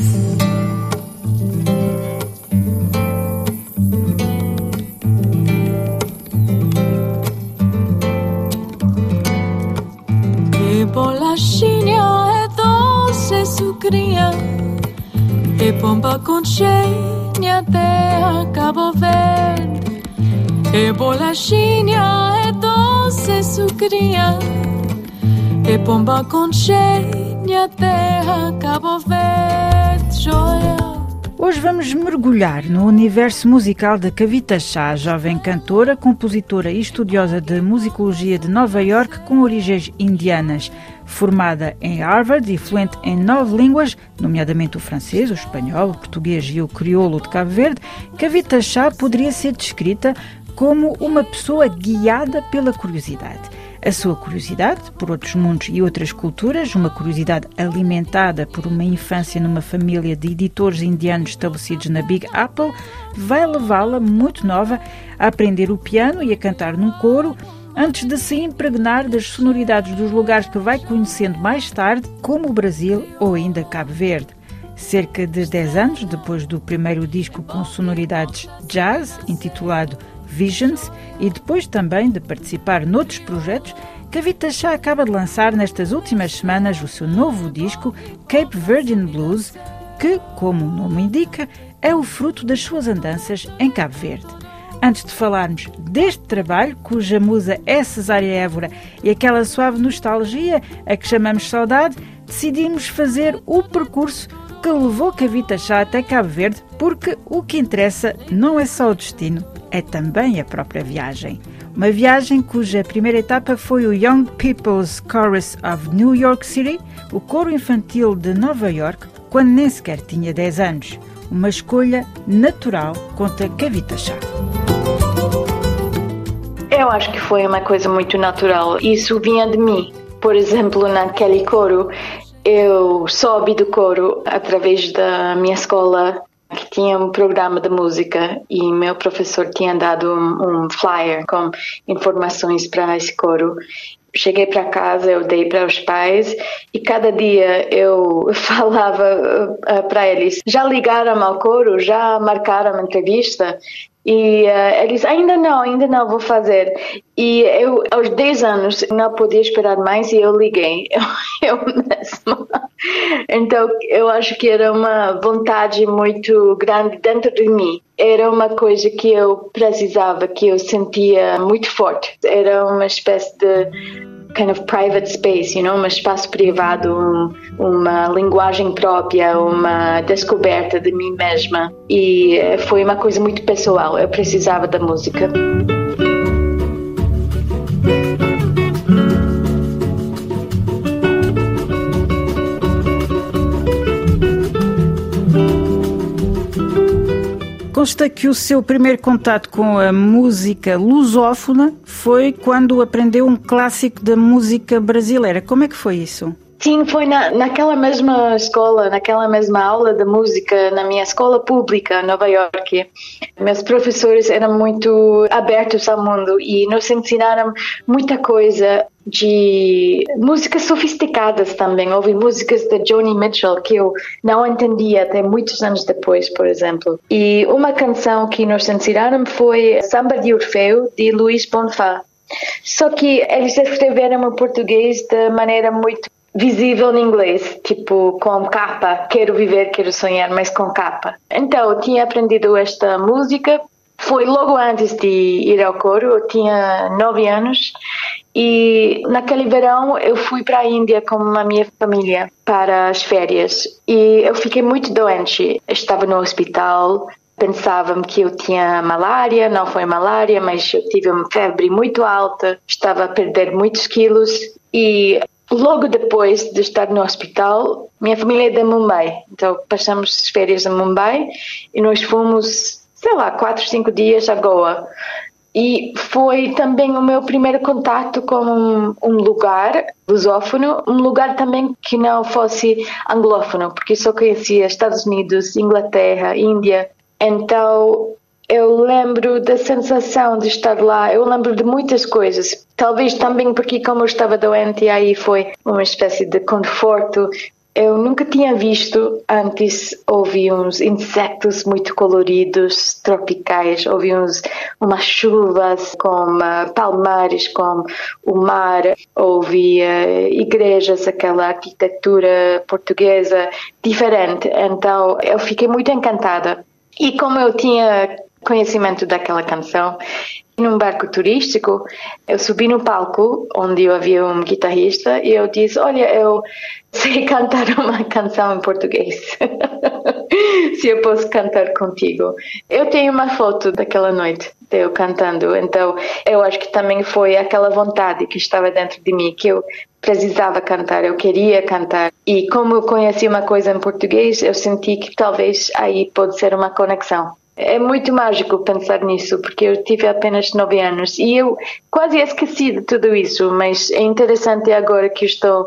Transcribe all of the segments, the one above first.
Que bolachinha é doce sucrinha E pomba conchinha terra Cabo Verde E bolachinha é doce sucrinha E pomba conchinha terra Cabo Verde Joia Hoje vamos mergulhar no universo musical de Kavita Shah, jovem cantora, compositora e estudiosa de musicologia de Nova York com origens indianas. Formada em Harvard e fluente em nove línguas, nomeadamente o francês, o espanhol, o português e o crioulo de Cabo Verde, Kavita Shah poderia ser descrita como uma pessoa guiada pela curiosidade a sua curiosidade por outros mundos e outras culturas, uma curiosidade alimentada por uma infância numa família de editores indianos estabelecidos na Big Apple, vai levá-la, muito nova, a aprender o piano e a cantar num coro, antes de se impregnar das sonoridades dos lugares que vai conhecendo mais tarde, como o Brasil ou ainda Cabo Verde. Cerca de 10 anos depois do primeiro disco com sonoridades jazz, intitulado Visions e depois também de participar noutros projetos, Kavita Shah acaba de lançar nestas últimas semanas o seu novo disco Cape Virgin Blues, que, como o nome indica, é o fruto das suas andanças em Cabo Verde. Antes de falarmos deste trabalho, cuja musa é Cesária Évora e aquela suave nostalgia a que chamamos saudade, decidimos fazer o percurso que levou Kavita Shah até Cabo Verde, porque o que interessa não é só o destino, é também a própria viagem. Uma viagem cuja primeira etapa foi o Young People's Chorus of New York City, o coro infantil de Nova York, quando nem sequer tinha 10 anos. Uma escolha natural, conta Kavita Shah. Eu acho que foi uma coisa muito natural. Isso vinha de mim. Por exemplo, naquele coro, eu soube do coro através da minha escola que tinha um programa de música e meu professor tinha dado um, um flyer com informações para esse coro. Cheguei para casa, eu dei para os pais e cada dia eu falava uh, para eles: já ligaram ao coro, já marcaram a entrevista? E uh, eles, ainda não, ainda não vou fazer. E eu, aos 10 anos, não podia esperar mais e eu liguei, eu, eu mesma. Então, eu acho que era uma vontade muito grande dentro de mim. Era uma coisa que eu precisava, que eu sentia muito forte. Era uma espécie de kind of private space, you know, um espaço privado, um, uma linguagem própria, uma descoberta de mim mesma. E eh, foi uma coisa muito pessoal. Eu precisava da música. Consta que o seu primeiro contato com a música lusófona foi quando aprendeu um clássico da música brasileira. Como é que foi isso? Sim, foi na, naquela mesma escola, naquela mesma aula de música, na minha escola pública, Nova York. Meus professores eram muito abertos ao mundo e nos ensinaram muita coisa de músicas sofisticadas também. Ouvi músicas de Joni Mitchell que eu não entendia até muitos anos depois, por exemplo. E uma canção que nos ensinaram foi Samba de Orfeu, de Luís Bonfá. Só que eles escreveram em português de maneira muito visível em inglês, tipo com capa, quero viver, quero sonhar, mas com capa. Então, eu tinha aprendido esta música, foi logo antes de ir ao coro, eu tinha nove anos e naquele verão eu fui para a Índia com a minha família para as férias e eu fiquei muito doente. Estava no hospital, pensavam que eu tinha malária, não foi malária, mas eu tive uma febre muito alta, estava a perder muitos quilos e Logo depois de estar no hospital, minha família é de Mumbai, então passamos férias em Mumbai e nós fomos, sei lá, quatro, cinco dias a Goa. E foi também o meu primeiro contato com um, um lugar lusófono, um lugar também que não fosse anglófono, porque só conhecia Estados Unidos, Inglaterra, Índia. Então eu lembro da sensação de estar lá, eu lembro de muitas coisas. Talvez também porque, como eu estava doente, aí foi uma espécie de conforto. eu nunca tinha visto antes. Ouvi uns insectos muito coloridos, tropicais, ouvi uns, umas chuvas com uh, palmares, com o mar, ouvi uh, igrejas, aquela arquitetura portuguesa diferente. Então eu fiquei muito encantada. E como eu tinha conhecimento daquela canção, num barco turístico, eu subi no palco onde eu havia um guitarrista e eu disse: Olha, eu sei cantar uma canção em português. Se eu posso cantar contigo. Eu tenho uma foto daquela noite eu cantando, então eu acho que também foi aquela vontade que estava dentro de mim que eu precisava cantar, eu queria cantar. E como eu conheci uma coisa em português, eu senti que talvez aí pode ser uma conexão. É muito mágico pensar nisso, porque eu tive apenas nove anos e eu quase esqueci de tudo isso, mas é interessante agora que estou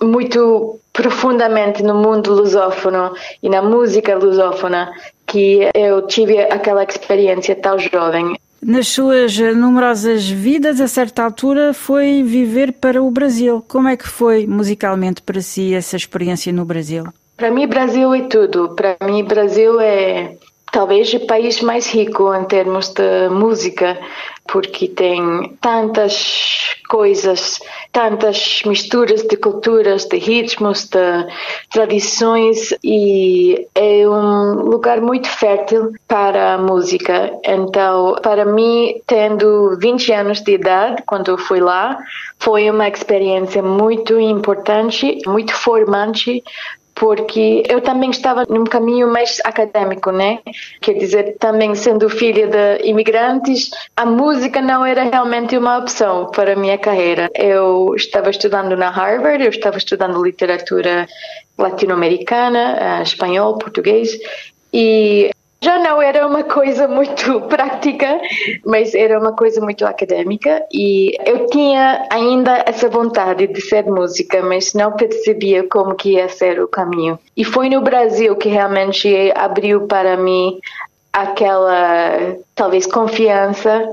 muito profundamente no mundo lusófono e na música lusófona que eu tive aquela experiência tão jovem. Nas suas numerosas vidas, a certa altura, foi viver para o Brasil. Como é que foi musicalmente para si essa experiência no Brasil? Para mim, Brasil é tudo. Para mim, Brasil é talvez o país mais rico em termos de música, porque tem tantas coisas, tantas misturas de culturas, de ritmos, de tradições e é um lugar muito fértil para a música. Então, para mim, tendo 20 anos de idade, quando eu fui lá, foi uma experiência muito importante, muito formante porque eu também estava num caminho mais acadêmico, né? Quer dizer, também sendo filha de imigrantes, a música não era realmente uma opção para a minha carreira. Eu estava estudando na Harvard, eu estava estudando literatura latino-americana, eh, espanhol, português, e já não era uma coisa muito prática, mas era uma coisa muito acadêmica e eu tinha ainda essa vontade de ser música, mas não percebia como que ia ser o caminho. E foi no Brasil que realmente abriu para mim aquela talvez confiança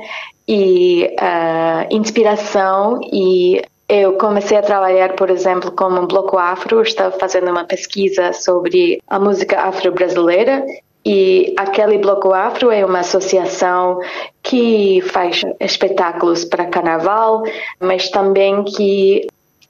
e uh, inspiração e eu comecei a trabalhar, por exemplo, como um bloco afro, estava fazendo uma pesquisa sobre a música afro-brasileira e aquele Bloco Afro é uma associação que faz espetáculos para carnaval, mas também que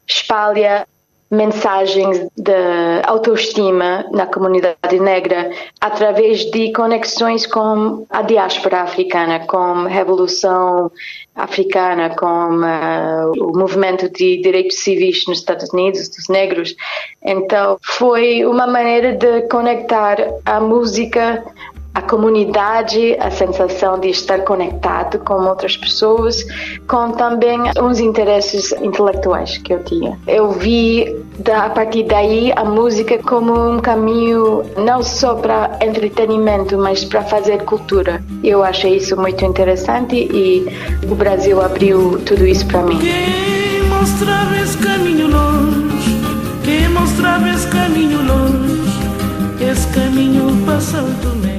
espalha mensagens de autoestima na comunidade negra através de conexões com a diáspora africana, com a revolução africana, com uh, o movimento de direitos civis nos Estados Unidos dos negros. Então foi uma maneira de conectar a música a comunidade, a sensação de estar conectado com outras pessoas, com também uns interesses intelectuais que eu tinha. Eu vi a partir daí a música como um caminho não só para entretenimento, mas para fazer cultura. Eu achei isso muito interessante e o Brasil abriu tudo isso para mim. Quem mostrava esse caminho longe, quem mostrava esse caminho longe, esse caminho passou também.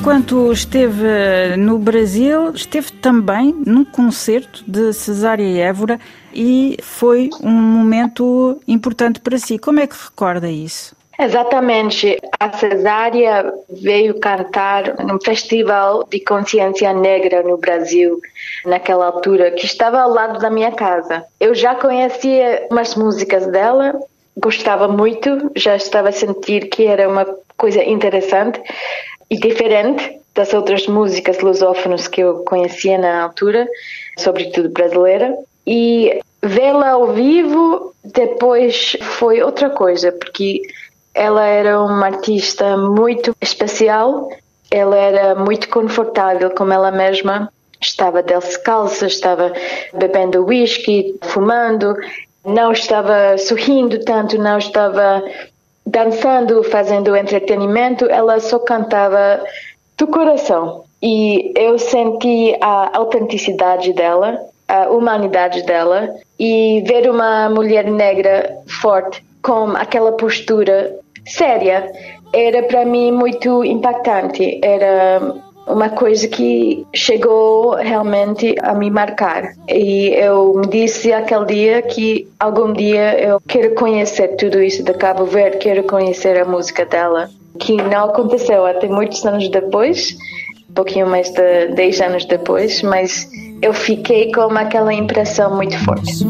Enquanto esteve no Brasil, esteve também num concerto de Cesária Évora e foi um momento importante para si. Como é que recorda isso? Exatamente. A Cesária veio cantar num festival de consciência negra no Brasil, naquela altura, que estava ao lado da minha casa. Eu já conhecia umas músicas dela, gostava muito, já estava a sentir que era uma coisa interessante, e diferente das outras músicas lusófonas que eu conhecia na altura, sobretudo brasileira. E vê-la ao vivo depois foi outra coisa, porque ela era uma artista muito especial, ela era muito confortável como ela mesma, estava descalça, estava bebendo whisky, fumando, não estava sorrindo tanto, não estava dançando, fazendo entretenimento, ela só cantava do coração. E eu senti a autenticidade dela, a humanidade dela e ver uma mulher negra forte com aquela postura séria era para mim muito impactante. Era uma coisa que chegou realmente a me marcar. E eu me disse aquele dia que algum dia eu quero conhecer tudo isso de Cabo Verde, quero conhecer a música dela, que não aconteceu até muitos anos depois, um pouquinho mais de 10 anos depois, mas eu fiquei com aquela impressão muito forte.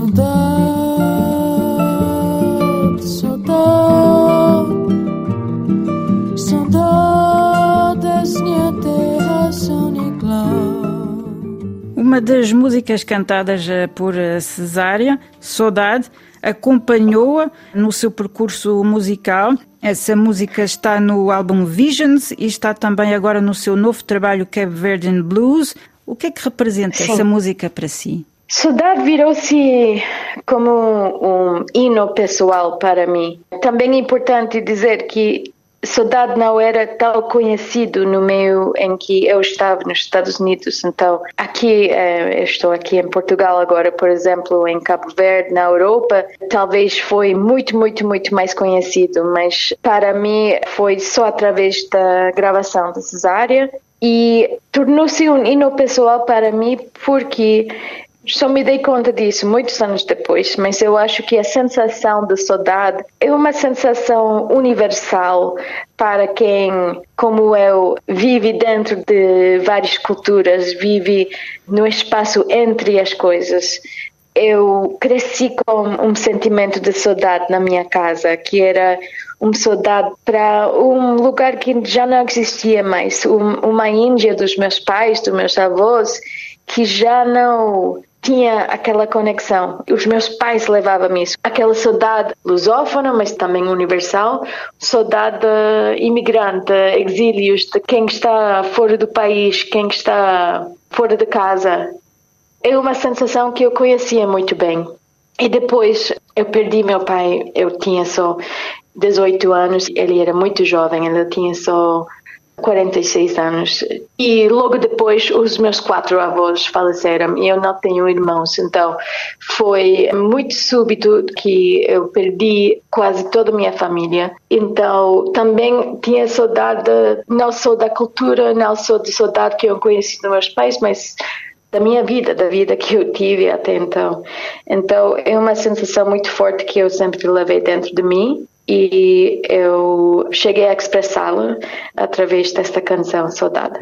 Uma das músicas cantadas eh, por eh, Cesária, Saudade, acompanhou-a no seu percurso musical. Essa música está no álbum Visions e está também agora no seu novo trabalho Cape Verdean Blues. O que é que representa Sim. essa música para si? Saudade virou-se como um hino pessoal para mim. Também é importante dizer que Saudade não era tão conhecido no meio em que eu estava nos Estados Unidos. Então, aqui, eh, estou aqui em Portugal agora, por exemplo, em Cabo Verde, na Europa, talvez foi muito, muito, muito mais conhecido, mas para mim foi só através da gravação da Cesária e tornou-se um hino pessoal para mim porque só me dei conta disso muitos anos depois, mas eu acho que a sensação de saudade é uma sensação universal para quem, como eu, vive dentro de várias culturas, vive no espaço entre as coisas. Eu cresci com um sentimento de saudade na minha casa, que era uma saudade para um lugar que já não existia mais, uma Índia dos meus pais, dos meus avós, que já não tinha aquela conexão. Os meus pais levavam-me isso. Aquela saudade lusófona, mas também universal, saudade imigrante, exílios, de quem está fora do país, quem está fora de casa. É uma sensação que eu conhecia muito bem. E depois eu perdi meu pai, eu tinha só 18 anos, ele era muito jovem, ele tinha só 46 anos. E logo depois os meus quatro avós faleceram e eu não tenho irmãos, então foi muito súbito que eu perdi quase toda a minha família. Então também tinha saudade não só da cultura, não só de saudade que eu conheci dos meus pais, mas da minha vida, da vida que eu tive até então. Então é uma sensação muito forte que eu sempre levei dentro de mim e eu cheguei a expressá-la através desta canção Saudade.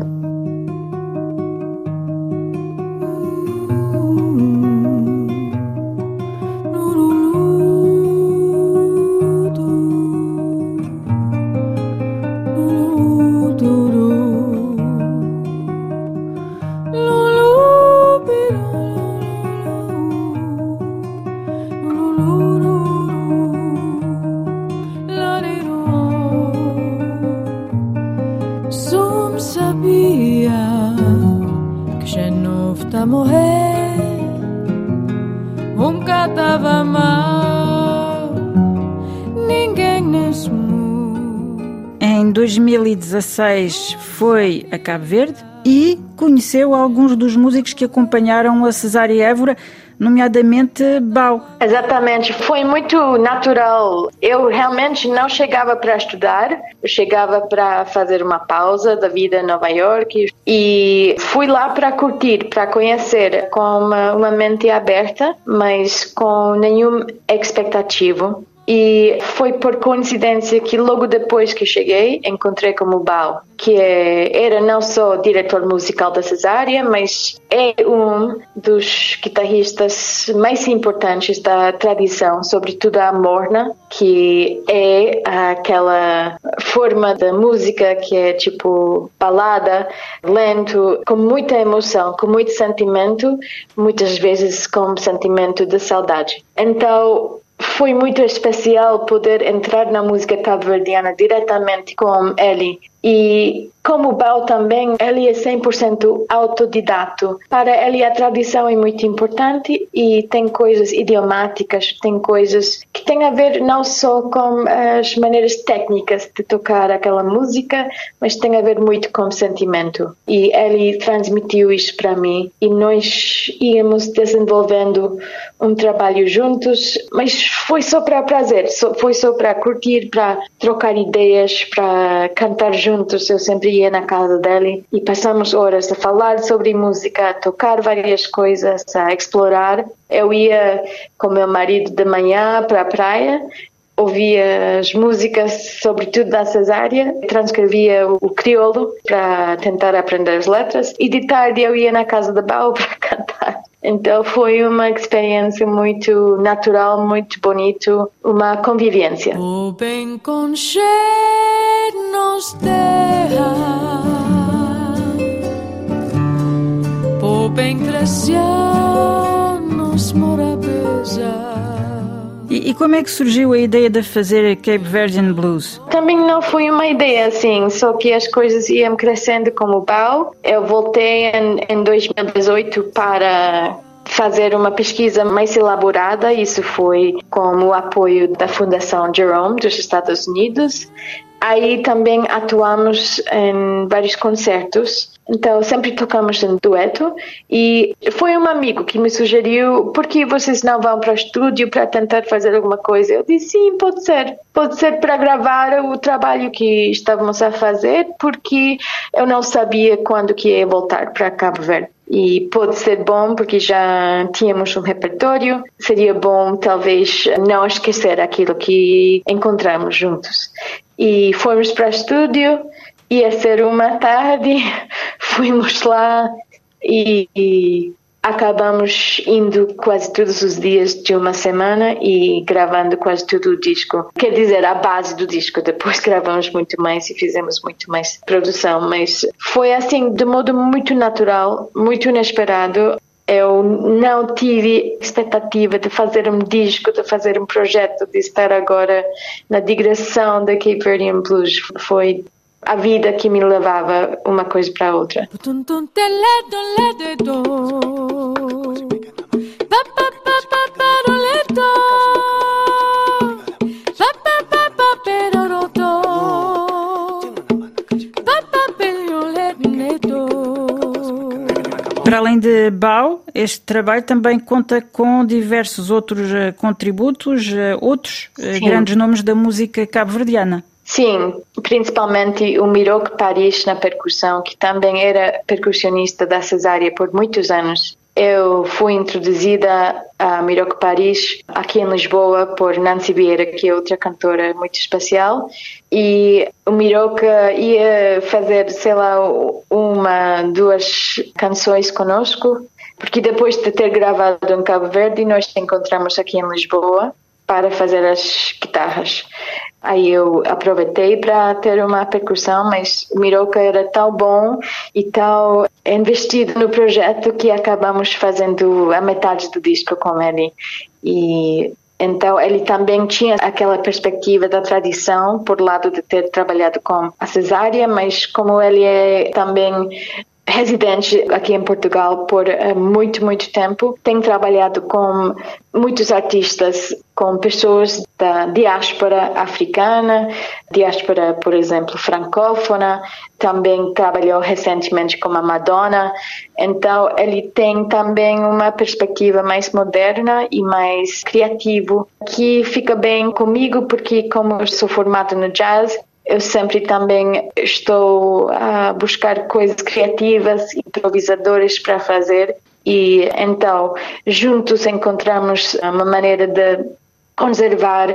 Em 2016 foi a Cabo Verde e conheceu alguns dos músicos que acompanharam a Cesária Évora, nomeadamente Bau. Exatamente, foi muito natural. Eu realmente não chegava para estudar, eu chegava para fazer uma pausa da vida em Nova York e fui lá para curtir, para conhecer com uma, uma mente aberta, mas com nenhuma expectativa. E foi por coincidência que logo depois que cheguei, encontrei com o Bao, que é, era não só diretor musical da Cesária, mas é um dos guitarristas mais importantes da tradição, sobretudo a morna, que é aquela forma da música que é tipo balada, lento, com muita emoção, com muito sentimento, muitas vezes com sentimento de saudade. Então, foi muito especial poder entrar na música cabo-verdiana diretamente com ele e como o Bao também, ele é 100% autodidato. Para ele a tradição é muito importante e tem coisas idiomáticas, tem coisas que têm a ver não só com as maneiras técnicas de tocar aquela música, mas tem a ver muito com sentimento. E ele transmitiu isso para mim e nós íamos desenvolvendo um trabalho juntos, mas foi só para prazer, foi só para curtir, para trocar ideias, para cantar juntos juntos, eu sempre ia na casa dele e passamos horas a falar sobre música, a tocar várias coisas, a explorar. Eu ia com meu marido de manhã para a praia ouvia as músicas, sobretudo da Cesária, transcrevia o crioulo para tentar aprender as letras e de tarde eu ia na casa da Bau para cantar. Então foi uma experiência muito natural, muito bonito, uma convivência. O bem nos terra, o bem nos e, e, como é que surgiu a ideia de fazer Cape Verdean Blues? Também não foi uma ideia assim, só que as coisas iam crescendo como BAU. Eu voltei em, em 2018 para fazer uma pesquisa mais elaborada. Isso foi com o apoio da Fundação Jerome dos Estados Unidos. Aí também atuamos em vários concertos então, sempre tocamos em dueto e foi um amigo que me sugeriu por que vocês não vão para o estúdio para tentar fazer alguma coisa. Eu disse, sim, pode ser. Pode ser para gravar o trabalho que estávamos a fazer, porque eu não sabia quando que ia voltar para Cabo Verde. E pode ser bom porque já tínhamos um repertório. Seria bom, talvez, não esquecer aquilo que encontramos juntos. E fomos para o estúdio ia ser uma tarde, fomos lá e, e, acabamos indo quase todos os dias de uma semana e gravando quase todo o disco. Quer dizer, a base do disco. Depois gravamos muito mais e fizemos muito mais produção, mas foi assim, de modo muito natural, muito inesperado. Eu não tive expectativa de fazer um disco, de fazer um projeto, de estar agora na digressão da Cape Verdean Blues. Foi a vida que me levava uma coisa para a outra. Para além de BAU, este trabalho também conta com diversos outros eh, contributos, eh, outros eh, Sim. grandes nomes da música cabo-verdiana. Sim, principalmente o Miroque Paris na percussão, que também era percussionista da Cesária por muitos anos. Eu fui introduzida a Miroque Paris aqui em Lisboa por Nancy Vieira, que é outra cantora muito especial. E o Miroque ia fazer, sei lá, uma, duas canções conosco, porque depois de ter gravado em Cabo Verde, nós encontramos aqui em Lisboa para fazer as guitarras. Aí eu aproveitei para ter uma percussão, mas o Miroca era tão bom e tão investido no projeto que acabamos fazendo a metade do disco com ele. E então ele também tinha aquela perspectiva da tradição, por lado de ter trabalhado com a cesárea, mas como ele é também residente aqui em Portugal por eh, muito, muito tempo. Tenho trabalhado com muitos artistas, com pessoas da diáspora africana, diáspora, por exemplo, francófona. Também trabalhou recentemente com a Madonna. Então, ele tem também uma perspectiva mais moderna e mais criativo, que fica bem comigo, porque como eu sou formada no jazz, eu sempre também estou a buscar coisas criativas, improvisadoras para fazer e então juntos encontramos uma maneira de conservar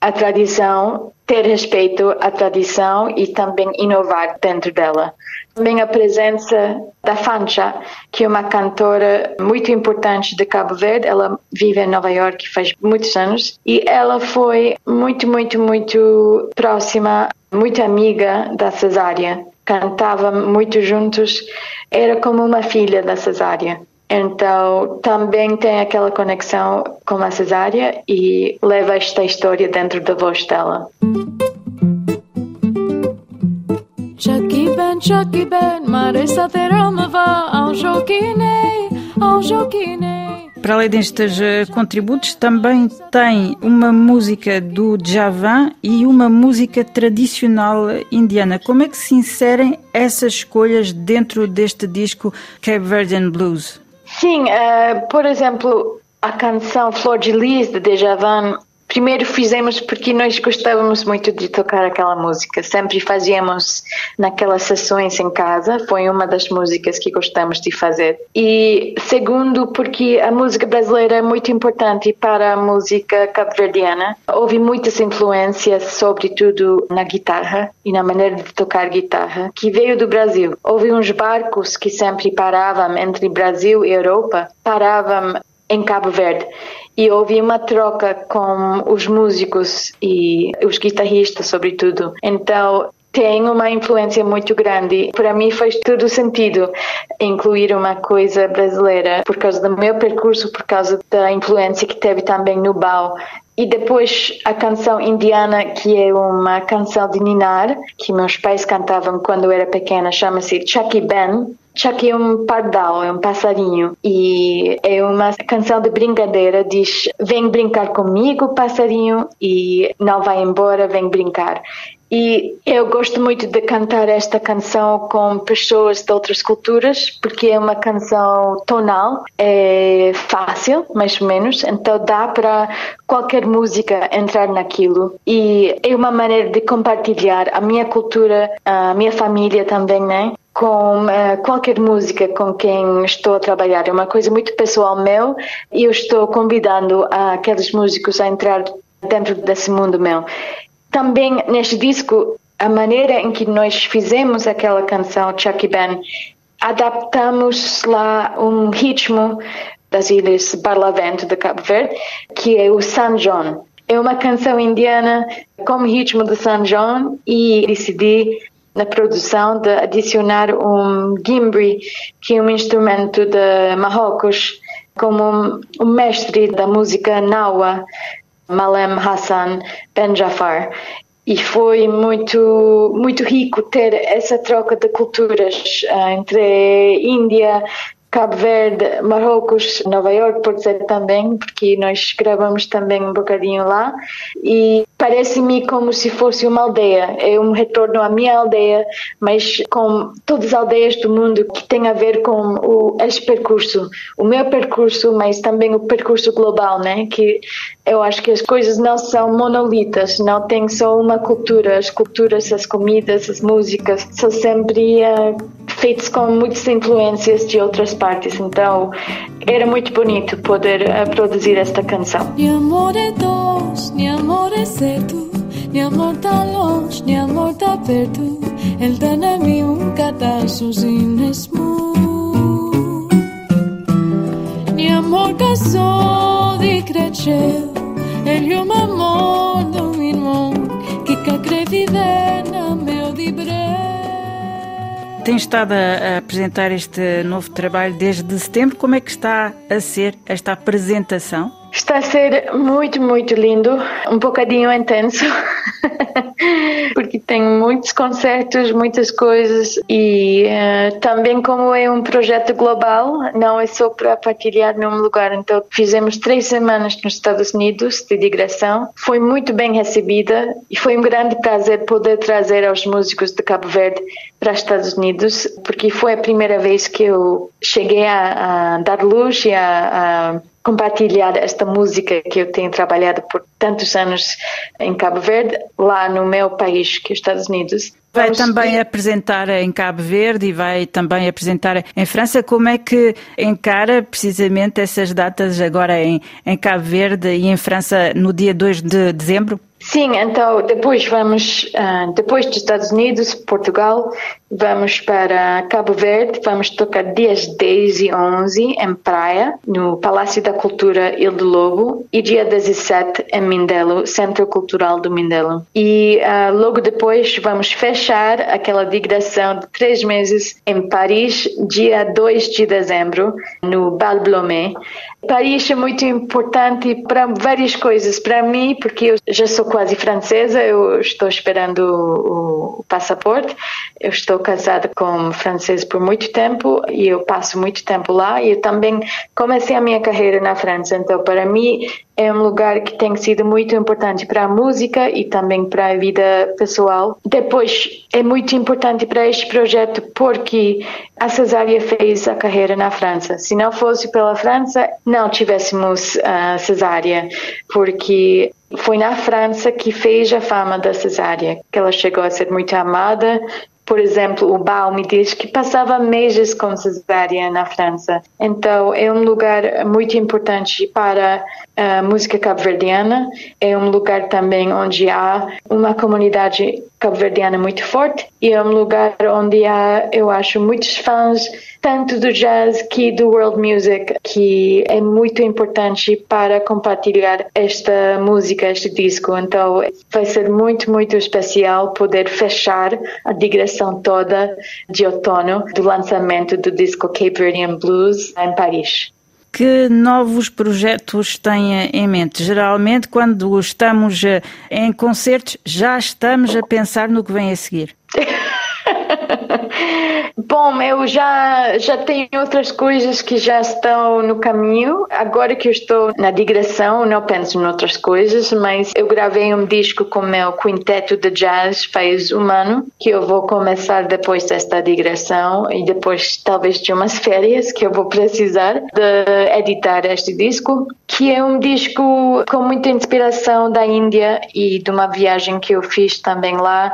a tradição, ter respeito à tradição e também inovar dentro dela. Também a presença da Fancha, que é uma cantora muito importante de Cabo Verde. Ela vive em Nova York faz muitos anos e ela foi muito, muito, muito próxima, muito amiga da Cesária. Cantava muito juntos, era como uma filha da Cesária. Então, também tem aquela conexão com a cesárea e leva esta história dentro da voz dela. Chucky Ben, Chucky Ben, Marissa Terama ao Joquine, ao Joquine. Para além destes eh, contributos, também tem uma música do Javan e uma música tradicional indiana. Como é que se inserem essas escolhas dentro deste disco Cape Verdean Blues? Sim, uh, por exemplo, a canção Flor de Lis de Dejavan Primeiro fizemos porque nós gostávamos muito de tocar aquela música. Sempre fazíamos naquelas sessões em casa. Foi uma das músicas que gostamos de fazer. E segundo, porque a música brasileira é muito importante para a música cabo-verdiana. Houve muitas influências, sobretudo na guitarra e na maneira de tocar guitarra, que veio do Brasil. Houve uns barcos que sempre paravam entre Brasil e Europa, paravam em Cabo Verde e houve uma troca com os músicos e os guitarristas, sobretudo. Então, tem uma influência muito grande. Para mim faz todo sentido incluir uma coisa brasileira por causa do meu percurso, por causa da influência que teve também no Bao. E depois a canção indiana, que é uma canção de ninar, que meus pais cantavam quando eu era pequena, chama-se Chucky Ben. Chucky é um pardal, é um passarinho. E é uma canção de brincadeira, diz vem brincar comigo, passarinho, e não vai embora, vem brincar. E eu gosto muito de cantar esta canção com pessoas de outras culturas, porque é uma canção tonal, é fácil, mais ou menos, então dá para qualquer música entrar naquilo. E é uma maneira de compartilhar a minha cultura, a minha família também, né? com uh, qualquer música com quem estou a trabalhar. É uma coisa muito pessoal meu e eu estou convidando aqueles músicos a entrar dentro desse mundo meu. Também neste disco, a maneira em que nós fizemos aquela canção Chucky Ben, adaptamos lá um ritmo das ilhas Barlavento de Cabo Verde, que é o San John. É uma canção indiana com ritmo de San John e decidi na produção de adicionar um gimbri, que é um instrumento de Marrocos, como um mestre da música nawa, Malem Hassan Ben Jafar. E foi muito, muito rico ter essa troca de culturas uh, entre Índia, Cabo Verde, Marrocos, Nova York, pode ser também, porque nós gravamos também um bocadinho lá. E parece-me como se fosse uma aldeia. É um retorno à minha aldeia, mas com todas as aldeias do mundo que tem a ver com o, esse percurso. O meu percurso, mas também o percurso global, né? Que eu acho que as coisas não são monolitas, não tem só uma cultura. As culturas, as comidas, as músicas são sempre uh, feitas com muitas influências de outras partes. Então era muito bonito poder uh, produzir esta canção. Ni amor é dois, ni amor é certo, ni amor tá longe, ni amor tá perto. Ele dá na mim um cadastro inesmu. Ni amor casou de crescer, ele um amor do irmão que ca crevidena na meu dibre. Tem estado a apresentar este novo trabalho desde setembro. Como é que está a ser esta apresentação? Está a ser muito, muito lindo, um bocadinho intenso, porque tem muitos concertos, muitas coisas e uh, também como é um projeto global, não é só para partilhar num lugar. Então fizemos três semanas nos Estados Unidos de digressão, foi muito bem recebida e foi um grande prazer poder trazer aos músicos de Cabo Verde para os Estados Unidos, porque foi a primeira vez que eu cheguei a, a dar luz e a, a compartilhar esta música que eu tenho trabalhado por tantos anos em Cabo Verde, lá no meu país, que é os Estados Unidos. Vai também apresentar em Cabo Verde e vai também apresentar em França. Como é que encara precisamente essas datas agora em, em Cabo Verde e em França no dia 2 de dezembro? Sim, então depois vamos, ah, depois dos Estados Unidos, Portugal, vamos para Cabo Verde, vamos tocar dias 10 e 11 em Praia, no Palácio da Cultura Ilha do Lobo, e dia 17 em Mindelo, Centro Cultural do Mindelo. E uh, logo depois vamos fechar aquela digressão de três meses em Paris, dia 2 de dezembro, no Bal Blomet. Paris é muito importante para várias coisas. Para mim, porque eu já sou quase francesa, eu estou esperando o, o passaporte, eu estou casada com um francês por muito tempo e eu passo muito tempo lá e eu também comecei a minha carreira na França, então para mim é um lugar que tem sido muito importante para a música e também para a vida pessoal. Depois, é muito importante para este projeto porque a Cesária fez a carreira na França. Se não fosse pela França, não tivéssemos a Cesária, porque Foi na França que fez a fama da cesárea, que ela chegou a ser muito amada por exemplo, o Bal me diz que passava meses com cesárea na França. Então, é um lugar muito importante para a música cabo-verdiana. É um lugar também onde há uma comunidade cabo-verdiana muito forte e é um lugar onde há, eu acho, muitos fãs tanto do jazz que do world music, que é muito importante para compartilhar esta música, este disco. Então vai ser muito, muito especial poder fechar a digressão toda de outono do lançamento do disco Cape Verdean Blues em Paris. Que novos projetos têm em mente? Geralmente, quando estamos eh, em concertos, já estamos a pensar no que vem a seguir. Bom, eu já, já tenho outras coisas que já estão no caminho. Agora que eu estou na digressão, não penso em outras coisas, mas eu gravei um disco com meu quinteto de jazz faz um ano, que eu vou começar depois desta digressão e depois talvez de umas férias que eu vou precisar de editar este disco, que é um disco com muita inspiração da Índia e de uma viagem que eu fiz também lá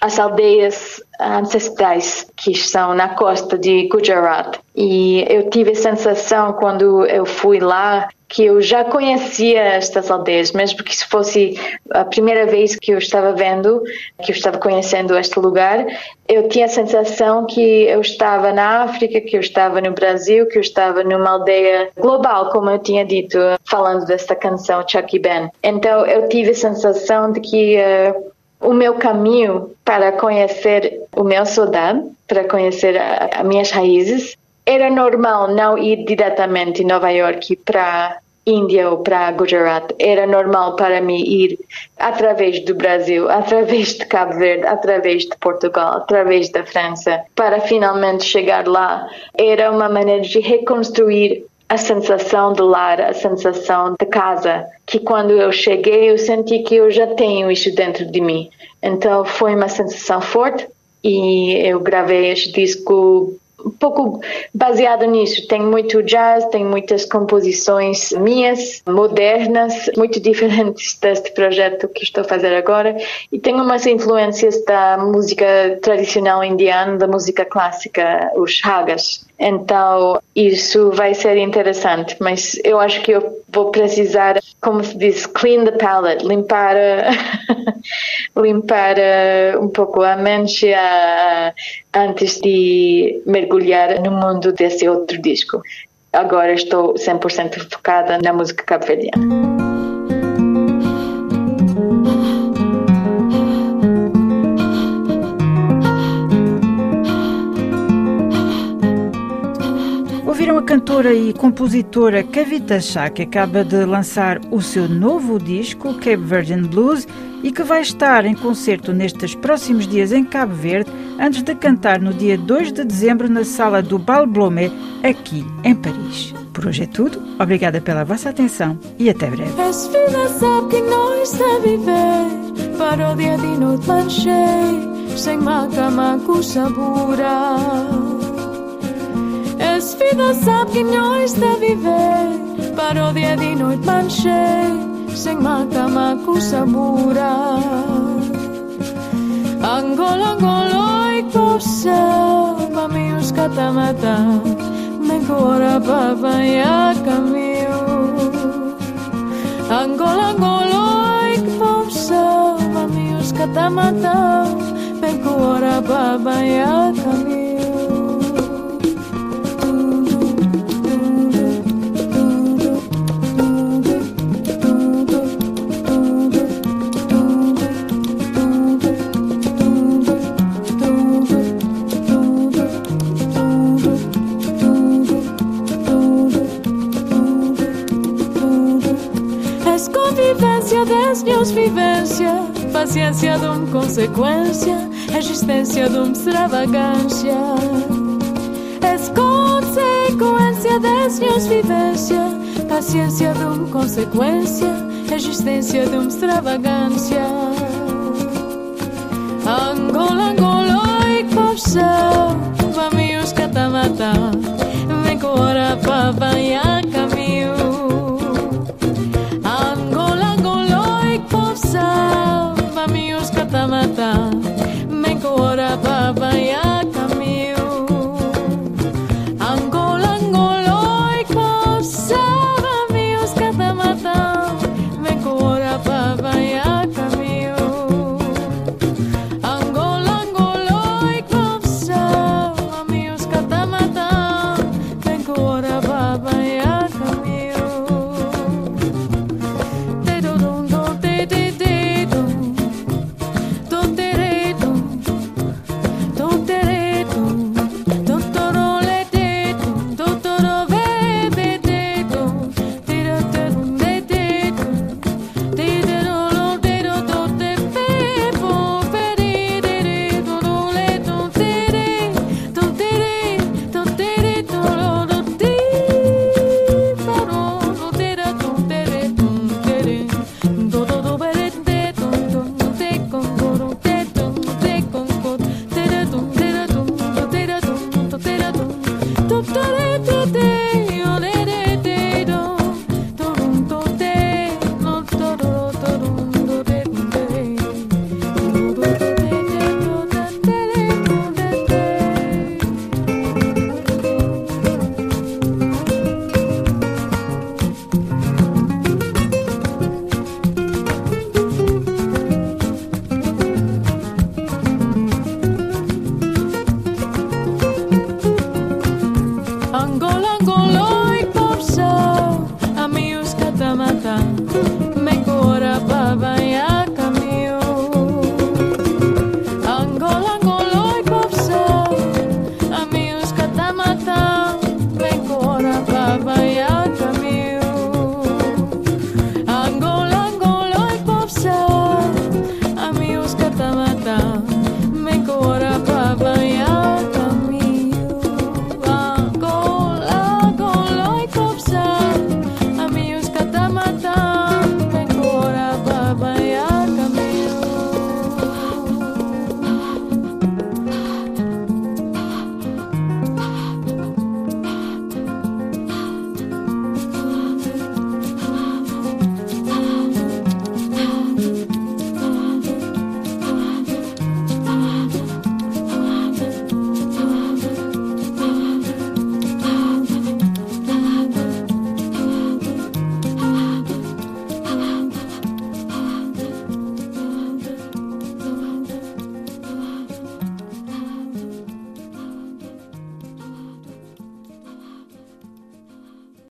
as aldeias ancestrais que estão na costa de Gujarat. E eu tive a sensação quando eu fui lá que eu já conhecia estas aldeias, mesmo que se fosse a primeira vez que eu estava vendo, que eu estava conhecendo este lugar, eu tinha a sensação que eu estava na África, que eu estava no Brasil, que eu estava numa aldeia global, como eu tinha dito, falando desta canção Chucky Ben. Então eu tive a sensação de que uh, o meu caminho para conhecer o meu soldado, para conhecer as minhas raízes, era normal não ir diretamente de Nova York para Índia ou para Gujarat. Era normal para mim ir através do Brasil, através de Cabo Verde, através de Portugal, através da França, para finalmente chegar lá. Era uma maneira de reconstruir a sensação de lar, a sensação de casa, que quando eu cheguei eu senti que eu já tenho isso dentro de mim. Então foi uma sensação forte e eu gravei este disco um pouco baseado nisso. Tem muito jazz, tem muitas composições minhas, modernas, muito diferentes deste projeto que estou a fazer agora. E tem umas influências da música tradicional indiana, da música clássica, os ragas. Então, isso vai ser interessante, mas eu acho que eu vou precisar, como se diz, clean the palate, limpar, limpar uh, um pouco a mente antes de mergulhar no mundo desse outro disco. Agora estou 100% focada na música cabo-verdiana. Ouviram a cantora e compositora Kavita Shah, que acaba de lançar o seu novo disco, Cape Verdean Blues, e que vai estar em concerto nestes próximos dias em Cabo Verde, antes de cantar no dia 2 de dezembro na sala do Bal Blomé, aqui em Paris. Por hoje é tudo. Obrigada pela vossa atenção e até breve. Sap que de viver, però dia di noit manxer, sem mata maco. Σφίδας απ' την νιώριστα βιβέ Παρόδια δίνω υπάνσε Σεγμάτα μ' ακούσα μούρα Αγκόλο αγκόλο εκπόψα Παμίους καταμάτα Με κόρα παπαγιά καμίου Αγκόλο αγκόλο εκπόψα Παμίους καταμάτα Με κόρα παπαγιά καμίου Ciência das minhas vivências, paciência de uma consequência, existência de uma extravagância. É consequência das minhas vivências, paciência de uma consequência, existência de uma extravagância. Angola, Angola e Cochão, mami catamata, vem com hora para apanhar